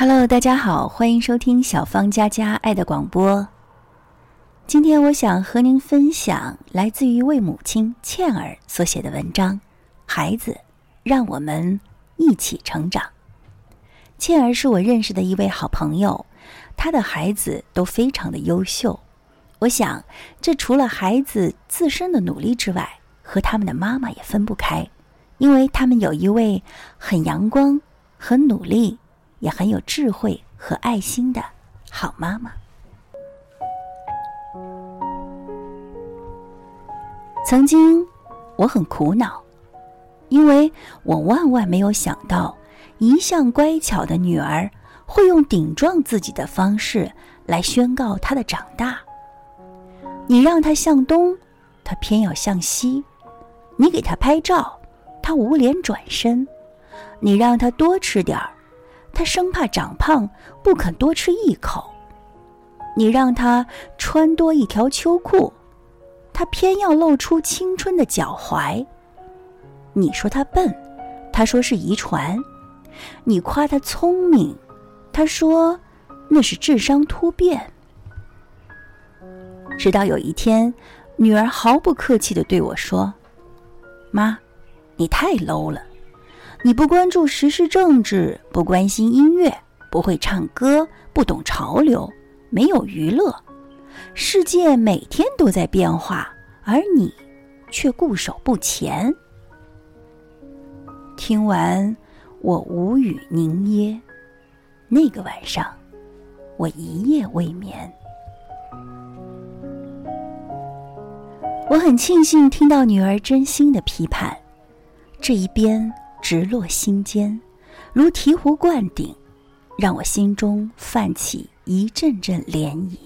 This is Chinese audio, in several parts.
Hello，大家好，欢迎收听小芳佳佳爱的广播。今天我想和您分享来自于一位母亲倩儿所写的文章《孩子，让我们一起成长》。倩儿是我认识的一位好朋友，她的孩子都非常的优秀。我想，这除了孩子自身的努力之外，和他们的妈妈也分不开，因为他们有一位很阳光、很努力。也很有智慧和爱心的好妈妈。曾经我很苦恼，因为我万万没有想到，一向乖巧的女儿会用顶撞自己的方式来宣告她的长大。你让她向东，她偏要向西；你给她拍照，她捂脸转身；你让她多吃点儿。他生怕长胖，不肯多吃一口。你让他穿多一条秋裤，他偏要露出青春的脚踝。你说他笨，他说是遗传；你夸他聪明，他说那是智商突变。直到有一天，女儿毫不客气的对我说：“妈，你太 low 了。”你不关注时事政治，不关心音乐，不会唱歌，不懂潮流，没有娱乐。世界每天都在变化，而你却固守不前。听完，我无语凝噎。那个晚上，我一夜未眠。我很庆幸听到女儿真心的批判，这一边。直落心间，如醍醐灌顶，让我心中泛起一阵阵涟漪。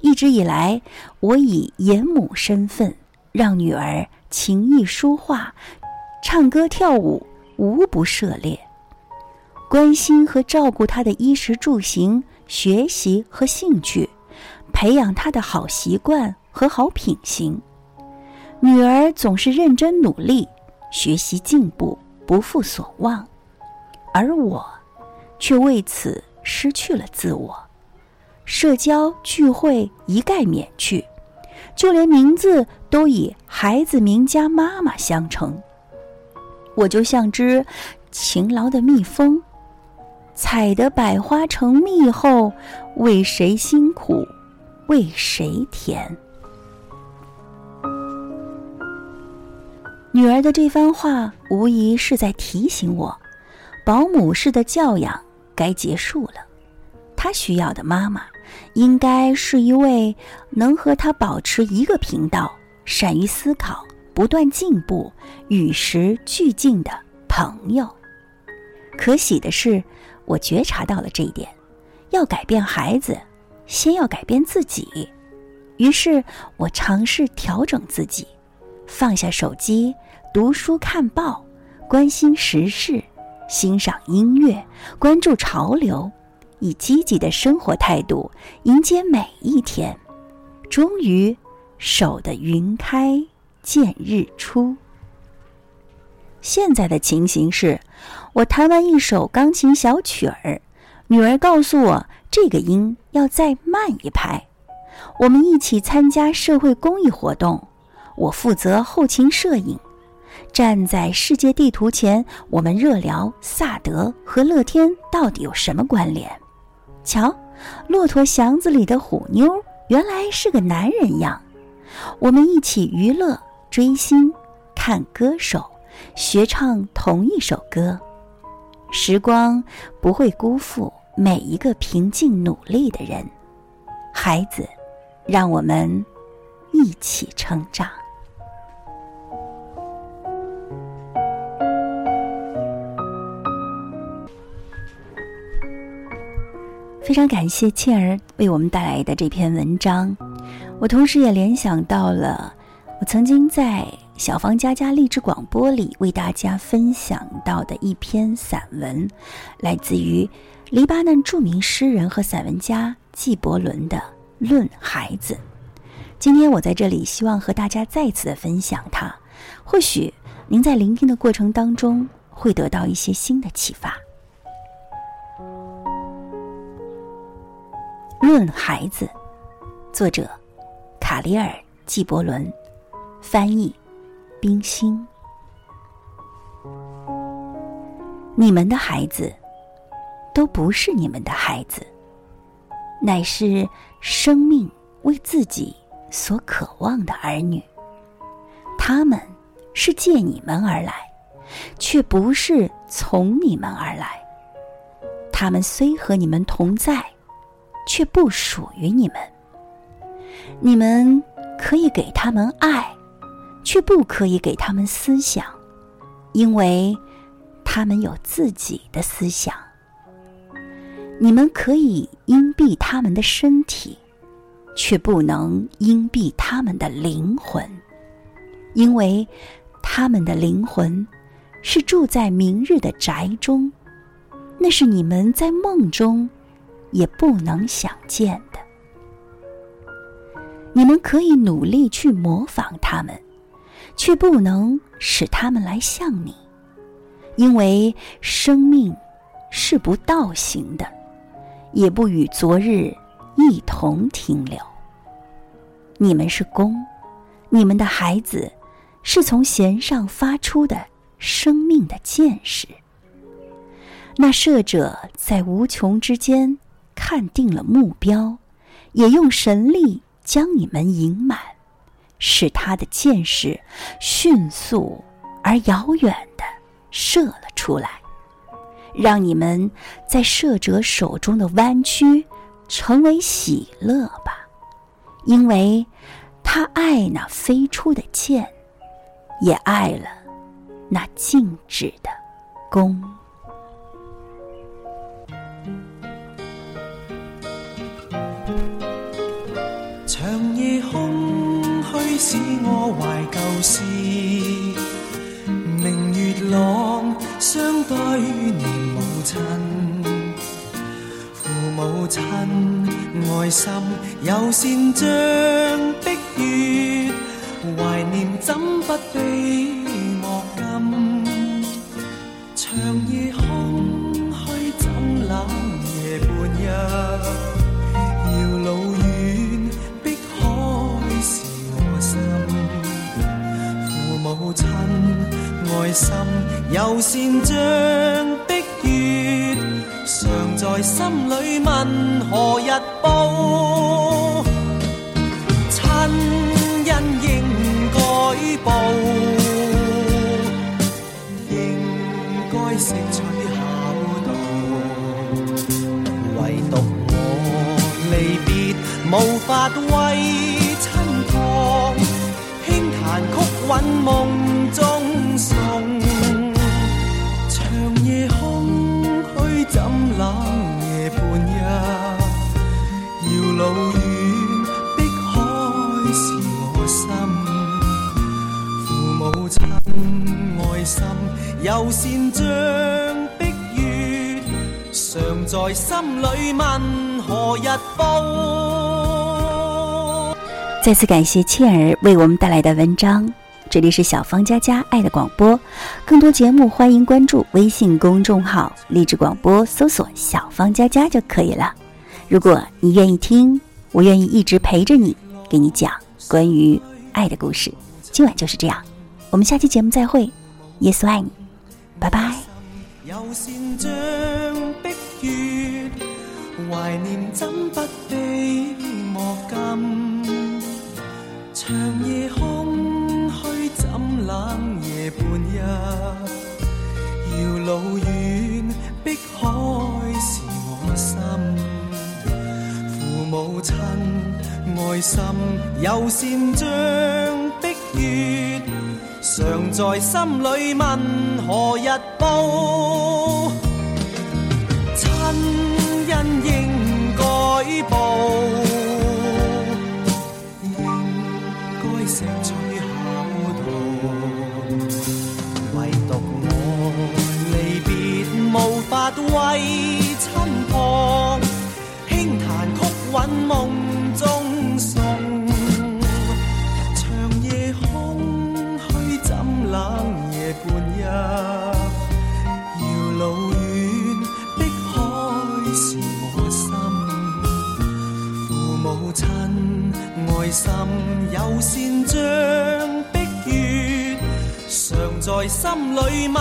一直以来，我以严母身份，让女儿琴艺书画、唱歌跳舞无不涉猎，关心和照顾她的衣食住行、学习和兴趣，培养她的好习惯和好品行。女儿总是认真努力。学习进步，不负所望，而我却为此失去了自我。社交聚会一概免去，就连名字都以孩子名加妈妈相称。我就像只勤劳的蜜蜂，采得百花成蜜后，为谁辛苦，为谁甜。女儿的这番话，无疑是在提醒我，保姆式的教养该结束了。她需要的妈妈，应该是一位能和她保持一个频道、善于思考、不断进步、与时俱进的朋友。可喜的是，我觉察到了这一点。要改变孩子，先要改变自己。于是我尝试调整自己，放下手机。读书看报，关心时事，欣赏音乐，关注潮流，以积极的生活态度迎接每一天。终于，守得云开见日出。现在的情形是，我弹完一首钢琴小曲儿，女儿告诉我这个音要再慢一拍。我们一起参加社会公益活动，我负责后勤摄影。站在世界地图前，我们热聊萨德和乐天到底有什么关联？瞧，骆驼祥子里的虎妞原来是个男人样。我们一起娱乐、追星、看歌手、学唱同一首歌。时光不会辜负每一个平静努力的人。孩子，让我们一起成长。非常感谢倩儿为我们带来的这篇文章，我同时也联想到了我曾经在小芳家家励志广播里为大家分享到的一篇散文，来自于黎巴嫩著名诗人和散文家纪伯伦的《论孩子》。今天我在这里希望和大家再次的分享它，或许您在聆听的过程当中会得到一些新的启发。论孩子，作者卡里尔·纪伯伦，翻译冰心。你们的孩子都不是你们的孩子，乃是生命为自己所渴望的儿女。他们是借你们而来，却不是从你们而来。他们虽和你们同在，却不属于你们。你们可以给他们爱，却不可以给他们思想，因为。他们有自己的思想，你们可以荫蔽他们的身体，却不能荫蔽他们的灵魂，因为他们的灵魂是住在明日的宅中，那是你们在梦中也不能想见的。你们可以努力去模仿他们，却不能使他们来像你。因为生命是不倒行的，也不与昨日一同停留。你们是弓，你们的孩子是从弦上发出的生命的箭矢。那射者在无穷之间看定了目标，也用神力将你们引满，使他的箭矢迅速而遥远的。射了出来，让你们在射者手中的弯曲成为喜乐吧，因为他爱那飞出的箭，也爱了那静止的弓。使我怀旧事。明月朗相对念母亲，父母亲爱心有善像碧月，怀念怎不悲莫禁？长夜空虚怎冷夜半日，遥老爱心又善像碧月，常在心里问何日报？亲恩应该报，应该识取孝道。唯独我离别，无法为亲托，轻弹曲韵梦中。又善像碧月，常在心里问何日报。再次感谢倩儿为我们带来的文章。这里是小芳佳佳爱的广播，更多节目欢迎关注微信公众号“励志广播”，搜索“小芳佳佳”就可以了。如果你愿意听，我愿意一直陪着你，给你讲关于爱的故事。今晚就是这样，我们下期节目再会。耶稣爱你。拜拜。有善像碧月，怀念怎不悲莫禁？长夜空虚怎冷夜半日？遥路远，碧海是我心。父母亲爱心，有善像。在心里问何日报？爱心有善像碧月，常在心里问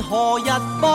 何日报？